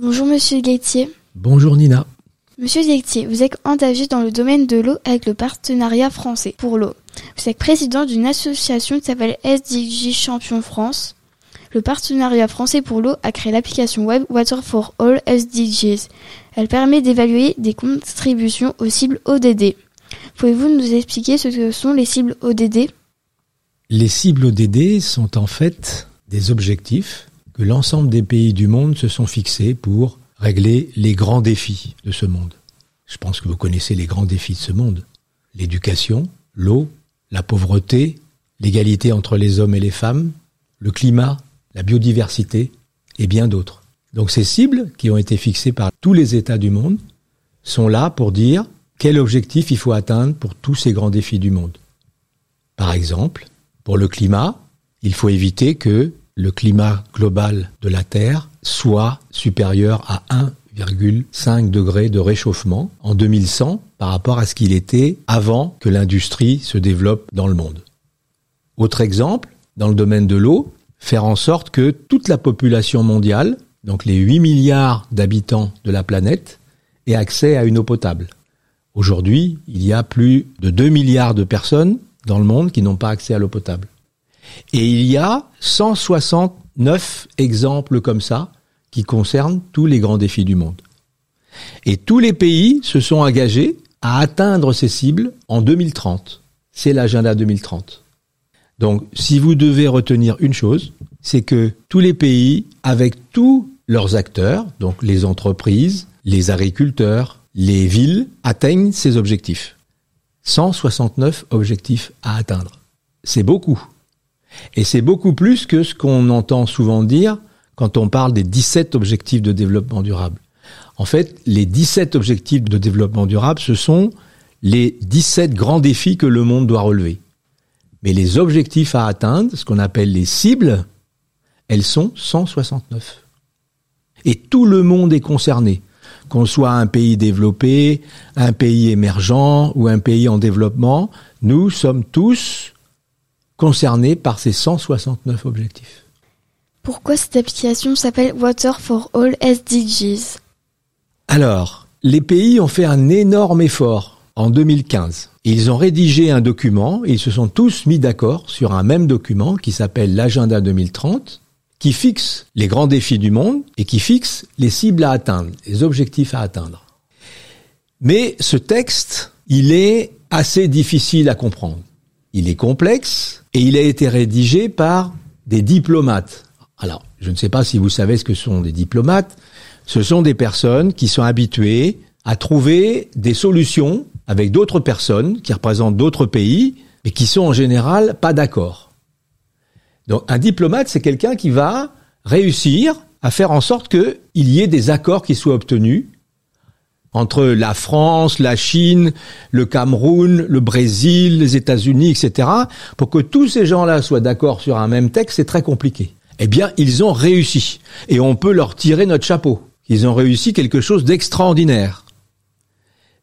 Bonjour Monsieur Gaetier. Bonjour Nina. Monsieur Gaetier, vous êtes engagé dans le domaine de l'eau avec le partenariat français pour l'eau. Vous êtes président d'une association qui s'appelle SDG Champion France. Le partenariat français pour l'eau a créé l'application web Water for All SDGs. Elle permet d'évaluer des contributions aux cibles ODD. Pouvez-vous nous expliquer ce que sont les cibles ODD Les cibles ODD sont en fait des objectifs l'ensemble des pays du monde se sont fixés pour régler les grands défis de ce monde. Je pense que vous connaissez les grands défis de ce monde. L'éducation, l'eau, la pauvreté, l'égalité entre les hommes et les femmes, le climat, la biodiversité et bien d'autres. Donc ces cibles qui ont été fixées par tous les États du monde sont là pour dire quel objectif il faut atteindre pour tous ces grands défis du monde. Par exemple, pour le climat, il faut éviter que le climat global de la Terre soit supérieur à 1,5 degré de réchauffement en 2100 par rapport à ce qu'il était avant que l'industrie se développe dans le monde. Autre exemple, dans le domaine de l'eau, faire en sorte que toute la population mondiale, donc les 8 milliards d'habitants de la planète, ait accès à une eau potable. Aujourd'hui, il y a plus de 2 milliards de personnes dans le monde qui n'ont pas accès à l'eau potable. Et il y a 169 exemples comme ça qui concernent tous les grands défis du monde. Et tous les pays se sont engagés à atteindre ces cibles en 2030. C'est l'agenda 2030. Donc, si vous devez retenir une chose, c'est que tous les pays, avec tous leurs acteurs, donc les entreprises, les agriculteurs, les villes, atteignent ces objectifs. 169 objectifs à atteindre. C'est beaucoup. Et c'est beaucoup plus que ce qu'on entend souvent dire quand on parle des 17 objectifs de développement durable. En fait, les 17 objectifs de développement durable, ce sont les 17 grands défis que le monde doit relever. Mais les objectifs à atteindre, ce qu'on appelle les cibles, elles sont 169. Et tout le monde est concerné, qu'on soit un pays développé, un pays émergent ou un pays en développement, nous sommes tous concernés par ces 169 objectifs. Pourquoi cette application s'appelle Water for All SDGs Alors, les pays ont fait un énorme effort en 2015. Ils ont rédigé un document et ils se sont tous mis d'accord sur un même document qui s'appelle l'agenda 2030 qui fixe les grands défis du monde et qui fixe les cibles à atteindre, les objectifs à atteindre. Mais ce texte, il est assez difficile à comprendre. Il est complexe et il a été rédigé par des diplomates. Alors, je ne sais pas si vous savez ce que sont des diplomates. Ce sont des personnes qui sont habituées à trouver des solutions avec d'autres personnes qui représentent d'autres pays, mais qui sont en général pas d'accord. Donc un diplomate, c'est quelqu'un qui va réussir à faire en sorte qu'il y ait des accords qui soient obtenus entre la France, la Chine, le Cameroun, le Brésil, les États-Unis, etc., pour que tous ces gens-là soient d'accord sur un même texte, c'est très compliqué. Eh bien, ils ont réussi. Et on peut leur tirer notre chapeau. Ils ont réussi quelque chose d'extraordinaire.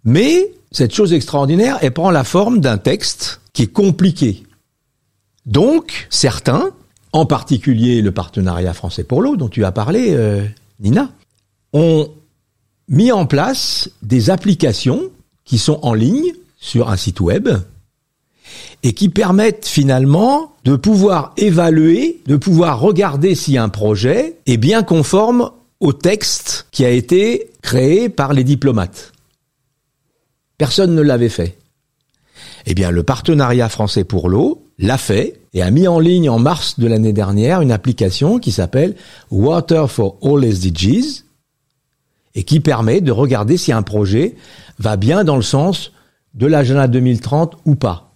Mais cette chose extraordinaire, elle prend la forme d'un texte qui est compliqué. Donc, certains, en particulier le partenariat français pour l'eau dont tu as parlé, euh, Nina, ont mis en place des applications qui sont en ligne sur un site web et qui permettent finalement de pouvoir évaluer, de pouvoir regarder si un projet est bien conforme au texte qui a été créé par les diplomates. Personne ne l'avait fait. Eh bien, le partenariat français pour l'eau l'a fait et a mis en ligne en mars de l'année dernière une application qui s'appelle Water for All SDGs et qui permet de regarder si un projet va bien dans le sens de l'agenda 2030 ou pas.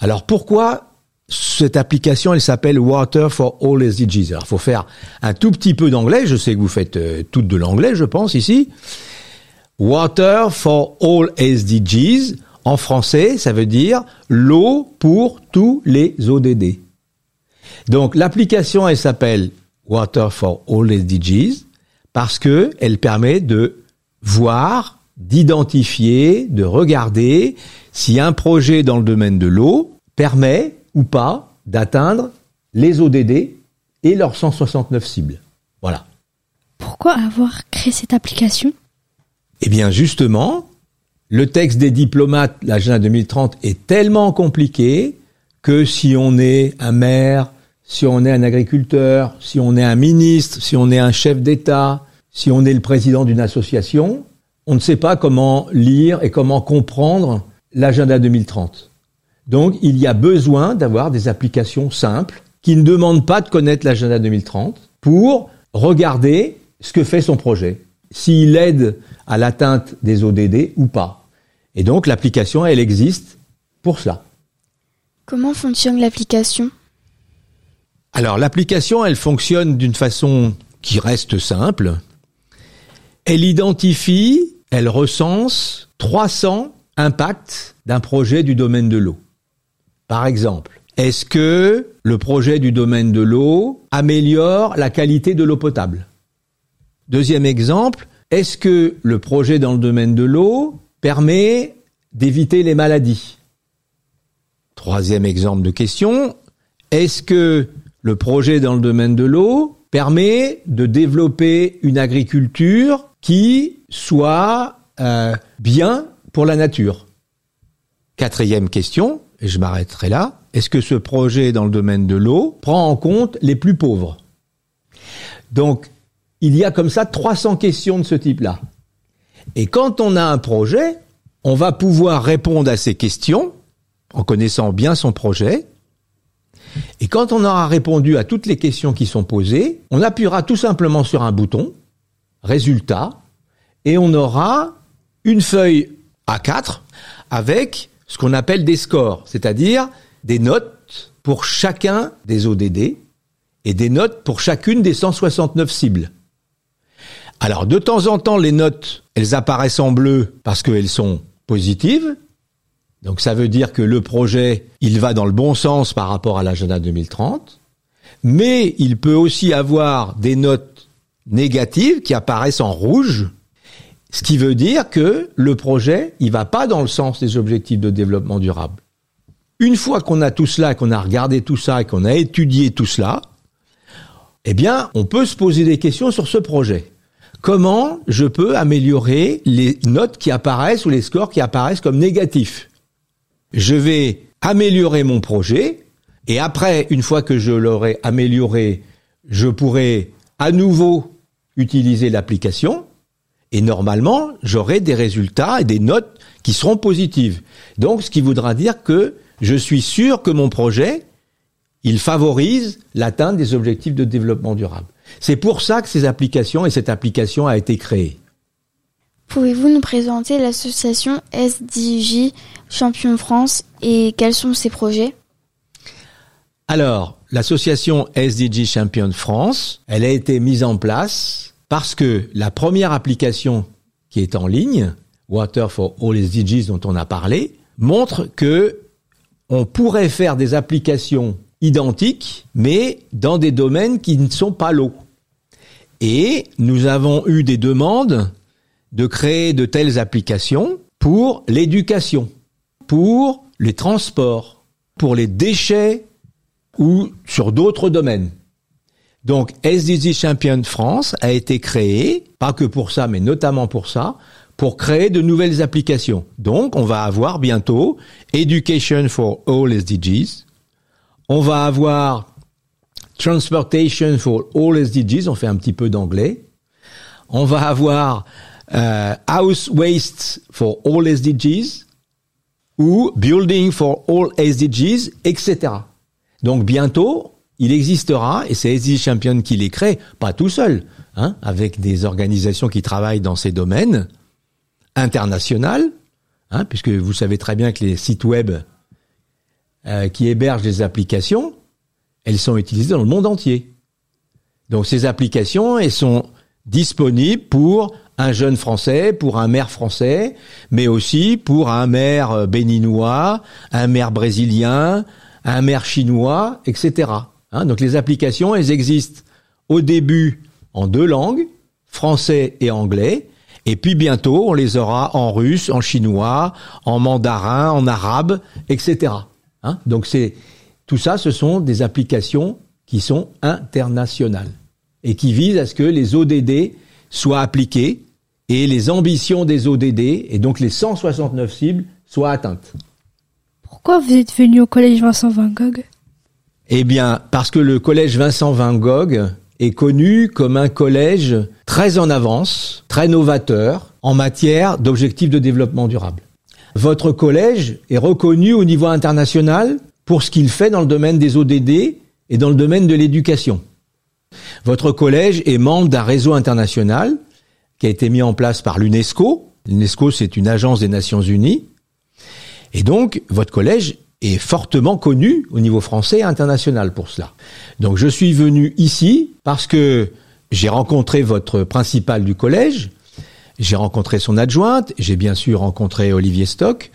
Alors pourquoi cette application, elle s'appelle Water for All SDGs. Alors, faut faire un tout petit peu d'anglais. Je sais que vous faites euh, toutes de l'anglais, je pense, ici. Water for All SDGs, en français, ça veut dire l'eau pour tous les ODD. Donc l'application, elle s'appelle Water for All SDGs parce que elle permet de voir, d'identifier, de regarder si un projet dans le domaine de l'eau permet ou pas d'atteindre les ODD et leurs 169 cibles. Voilà. pourquoi avoir créé cette application? Eh bien justement, le texte des diplomates, l'agenda 2030, est tellement compliqué que si on est un maire, si on est un agriculteur, si on est un ministre, si on est un chef d'État, si on est le président d'une association, on ne sait pas comment lire et comment comprendre l'agenda 2030. Donc il y a besoin d'avoir des applications simples qui ne demandent pas de connaître l'agenda 2030 pour regarder ce que fait son projet, s'il aide à l'atteinte des ODD ou pas. Et donc l'application, elle existe pour cela. Comment fonctionne l'application? Alors l'application, elle fonctionne d'une façon qui reste simple. Elle identifie, elle recense 300 impacts d'un projet du domaine de l'eau. Par exemple, est-ce que le projet du domaine de l'eau améliore la qualité de l'eau potable? Deuxième exemple, est-ce que le projet dans le domaine de l'eau permet d'éviter les maladies? Troisième exemple de question, est-ce que le projet dans le domaine de l'eau permet de développer une agriculture qui soit euh, bien pour la nature Quatrième question, et je m'arrêterai là, est-ce que ce projet dans le domaine de l'eau prend en compte les plus pauvres? Donc, il y a comme ça 300 questions de ce type-là. Et quand on a un projet, on va pouvoir répondre à ces questions en connaissant bien son projet. Et quand on aura répondu à toutes les questions qui sont posées, on appuiera tout simplement sur un bouton, résultat, et on aura une feuille A4 avec ce qu'on appelle des scores, c'est-à-dire des notes pour chacun des ODD et des notes pour chacune des 169 cibles. Alors de temps en temps, les notes, elles apparaissent en bleu parce qu'elles sont positives. Donc ça veut dire que le projet, il va dans le bon sens par rapport à l'agenda 2030. Mais il peut aussi avoir des notes négatives qui apparaissent en rouge ce qui veut dire que le projet, il va pas dans le sens des objectifs de développement durable. Une fois qu'on a tout cela, qu'on a regardé tout ça qu'on a étudié tout cela, eh bien, on peut se poser des questions sur ce projet. Comment je peux améliorer les notes qui apparaissent ou les scores qui apparaissent comme négatifs? Je vais améliorer mon projet et après, une fois que je l'aurai amélioré, je pourrai à nouveau utiliser l'application et normalement, j'aurai des résultats et des notes qui seront positives. Donc, ce qui voudra dire que je suis sûr que mon projet, il favorise l'atteinte des objectifs de développement durable. C'est pour ça que ces applications et cette application a été créée. Pouvez-vous nous présenter l'association SDJ Champion France et quels sont ses projets? Alors, l'association SDG Champion France, elle a été mise en place parce que la première application qui est en ligne, Water for All SDGs dont on a parlé, montre que on pourrait faire des applications identiques, mais dans des domaines qui ne sont pas l'eau. Et nous avons eu des demandes de créer de telles applications pour l'éducation, pour les transports, pour les déchets ou sur d'autres domaines. Donc SDG Champion France a été créé, pas que pour ça, mais notamment pour ça, pour créer de nouvelles applications. Donc on va avoir bientôt Education for All SDGs, on va avoir Transportation for All SDGs, on fait un petit peu d'anglais, on va avoir euh, House Waste for All SDGs ou Building for All SDGs, etc. Donc bientôt, il existera, et c'est SDG Champion qui les crée, pas tout seul, hein, avec des organisations qui travaillent dans ces domaines, internationales, hein, puisque vous savez très bien que les sites web euh, qui hébergent des applications, elles sont utilisées dans le monde entier. Donc ces applications, elles sont disponibles pour un jeune français, pour un maire français, mais aussi pour un maire euh, béninois, un maire brésilien, un maire chinois, etc. Hein, donc les applications, elles existent au début en deux langues, français et anglais, et puis bientôt on les aura en russe, en chinois, en mandarin, en arabe, etc. Hein, donc c'est tout ça, ce sont des applications qui sont internationales et qui visent à ce que les ODD soient appliquées et les ambitions des ODD, et donc les 169 cibles, soient atteintes. Pourquoi vous êtes venu au collège Vincent Van Gogh Eh bien, parce que le collège Vincent Van Gogh est connu comme un collège très en avance, très novateur en matière d'objectifs de développement durable. Votre collège est reconnu au niveau international pour ce qu'il fait dans le domaine des ODD et dans le domaine de l'éducation. Votre collège est membre d'un réseau international qui a été mis en place par l'UNESCO. L'UNESCO, c'est une agence des Nations Unies. Et donc, votre collège est fortement connu au niveau français et international pour cela. Donc, je suis venu ici parce que j'ai rencontré votre principal du collège, j'ai rencontré son adjointe, j'ai bien sûr rencontré Olivier Stock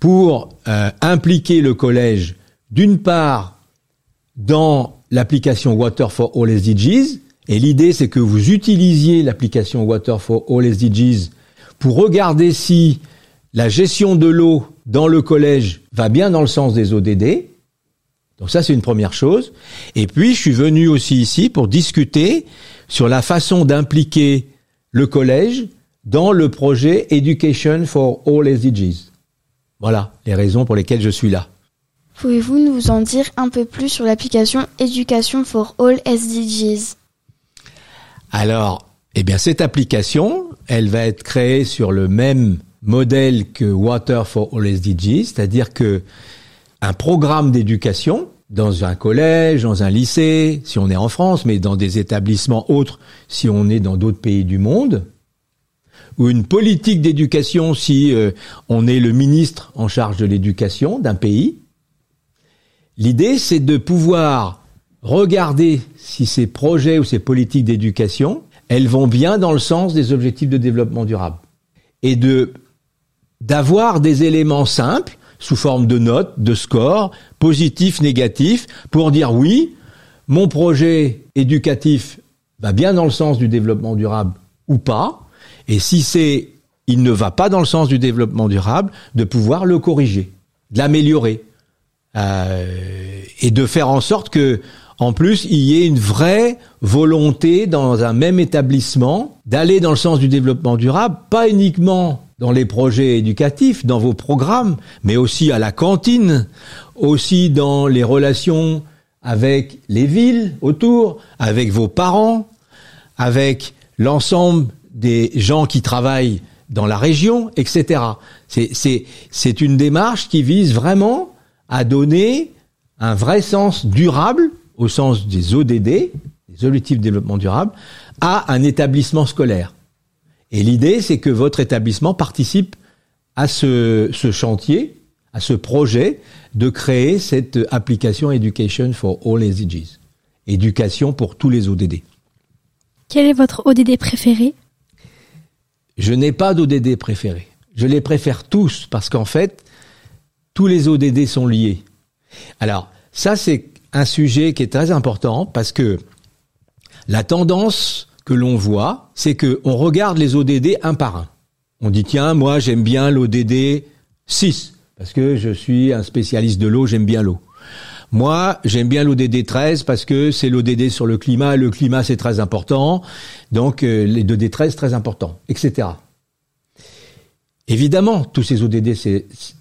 pour euh, impliquer le collège d'une part dans l'application Water for All SDGs, et l'idée c'est que vous utilisiez l'application Water for All SDGs pour regarder si la gestion de l'eau dans le collège va bien dans le sens des ODD. Donc ça c'est une première chose. Et puis je suis venu aussi ici pour discuter sur la façon d'impliquer le collège dans le projet Education for All SDGs. Voilà les raisons pour lesquelles je suis là. Pouvez-vous nous en dire un peu plus sur l'application Education for All SDGs Alors, eh bien, cette application, elle va être créée sur le même modèle que Water for All SDGs, c'est-à-dire que un programme d'éducation dans un collège, dans un lycée, si on est en France, mais dans des établissements autres, si on est dans d'autres pays du monde, ou une politique d'éducation si euh, on est le ministre en charge de l'éducation d'un pays, L'idée, c'est de pouvoir regarder si ces projets ou ces politiques d'éducation, elles vont bien dans le sens des objectifs de développement durable. Et de, d'avoir des éléments simples, sous forme de notes, de scores, positifs, négatifs, pour dire oui, mon projet éducatif va bien dans le sens du développement durable ou pas. Et si c'est, il ne va pas dans le sens du développement durable, de pouvoir le corriger, de l'améliorer. Euh, et de faire en sorte que, en plus, il y ait une vraie volonté dans un même établissement d'aller dans le sens du développement durable, pas uniquement dans les projets éducatifs, dans vos programmes, mais aussi à la cantine, aussi dans les relations avec les villes autour, avec vos parents, avec l'ensemble des gens qui travaillent dans la région, etc. C'est une démarche qui vise vraiment à donner un vrai sens durable, au sens des ODD, des objectifs de développement durable, à un établissement scolaire. Et l'idée, c'est que votre établissement participe à ce, ce, chantier, à ce projet de créer cette application Education for All SDGs. Éducation pour tous les ODD. Quel est votre ODD préféré? Je n'ai pas d'ODD préféré. Je les préfère tous parce qu'en fait, tous les ODD sont liés. Alors, ça, c'est un sujet qui est très important parce que la tendance que l'on voit, c'est que on regarde les ODD un par un. On dit, tiens, moi, j'aime bien l'ODD 6 parce que je suis un spécialiste de l'eau, j'aime bien l'eau. Moi, j'aime bien l'ODD 13 parce que c'est l'ODD sur le climat, le climat c'est très important, donc euh, les ODD 13 très important, etc. Évidemment, tous ces ODD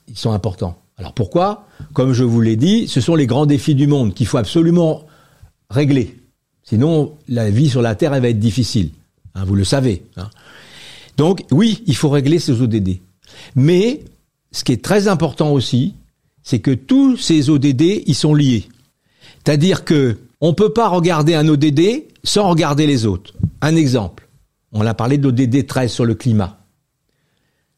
ils sont importants. Alors pourquoi? Comme je vous l'ai dit, ce sont les grands défis du monde qu'il faut absolument régler. Sinon, la vie sur la Terre, elle va être difficile. Hein, vous le savez. Hein. Donc oui, il faut régler ces ODD. Mais ce qui est très important aussi, c'est que tous ces ODD, ils sont liés. C'est-à-dire que on peut pas regarder un ODD sans regarder les autres. Un exemple. On a parlé de l'ODD 13 sur le climat.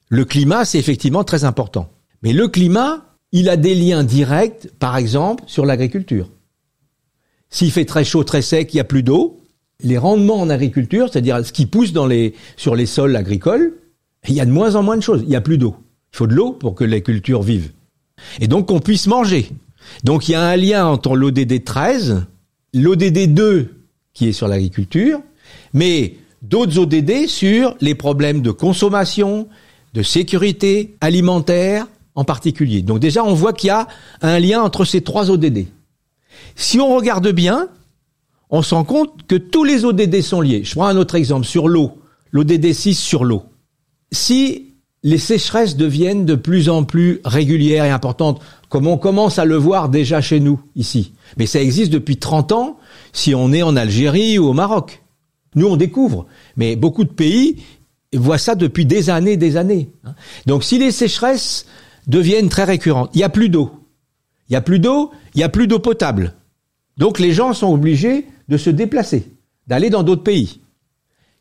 Le climat, c'est effectivement très important. Mais le climat, il a des liens directs, par exemple, sur l'agriculture. S'il fait très chaud, très sec, il n'y a plus d'eau, les rendements en agriculture, c'est-à-dire ce qui pousse sur les sols agricoles, il y a de moins en moins de choses. Il n'y a plus d'eau. Il faut de l'eau pour que les cultures vivent. Et donc qu'on puisse manger. Donc il y a un lien entre l'ODD 13, l'ODD 2 qui est sur l'agriculture, mais d'autres ODD sur les problèmes de consommation, de sécurité alimentaire, en particulier. Donc déjà, on voit qu'il y a un lien entre ces trois ODD. Si on regarde bien, on se rend compte que tous les ODD sont liés. Je prends un autre exemple sur l'eau. l'ODD 6 sur l'eau. Si les sécheresses deviennent de plus en plus régulières et importantes, comme on commence à le voir déjà chez nous, ici, mais ça existe depuis 30 ans si on est en Algérie ou au Maroc. Nous, on découvre, mais beaucoup de pays voient ça depuis des années, des années. Donc si les sécheresses deviennent très récurrentes, il n'y a plus d'eau. Il n'y a plus d'eau, il n'y a plus d'eau potable. Donc les gens sont obligés de se déplacer, d'aller dans d'autres pays.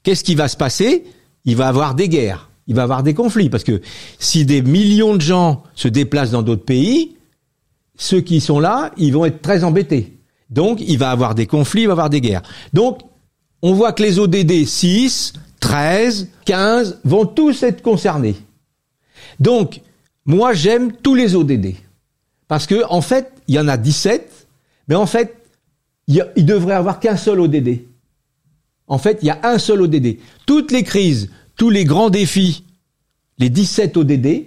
Qu'est-ce qui va se passer? Il va y avoir des guerres, il va y avoir des conflits, parce que si des millions de gens se déplacent dans d'autres pays, ceux qui sont là, ils vont être très embêtés. Donc il va y avoir des conflits, il va y avoir des guerres. Donc on voit que les ODD 6, 13, 15 vont tous être concernés. Donc moi j'aime tous les ODD. Parce que en fait, il y en a 17, mais en fait, il, y devrait avoir qu'un seul ODD. En fait, il y a un seul ODD. Toutes les crises, tous les grands défis, les 17 ODD,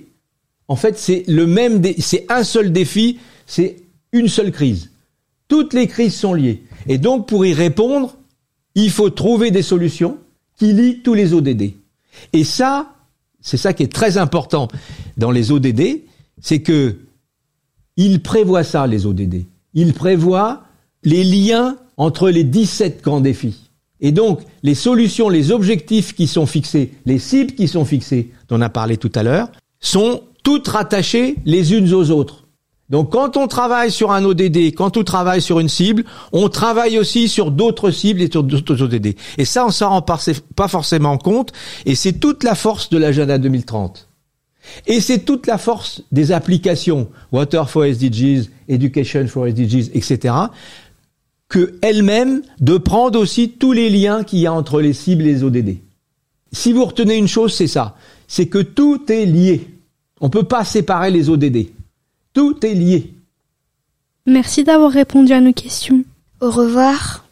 en fait, c'est le même, c'est un seul défi, c'est une seule crise. Toutes les crises sont liées. Et donc, pour y répondre, il faut trouver des solutions qui lient tous les ODD. Et ça, c'est ça qui est très important dans les ODD, c'est que il prévoit ça, les ODD. Il prévoit les liens entre les 17 grands défis. Et donc, les solutions, les objectifs qui sont fixés, les cibles qui sont fixées, dont on a parlé tout à l'heure, sont toutes rattachées les unes aux autres. Donc, quand on travaille sur un ODD, quand on travaille sur une cible, on travaille aussi sur d'autres cibles et sur d'autres ODD. Et ça, on s'en rend pas forcément compte, et c'est toute la force de l'agenda 2030. Et c'est toute la force des applications Water for SDGs, Education for SDGs, etc. que elle-même de prendre aussi tous les liens qu'il y a entre les cibles et les ODD. Si vous retenez une chose, c'est ça, c'est que tout est lié. On ne peut pas séparer les ODD. Tout est lié. Merci d'avoir répondu à nos questions. Au revoir.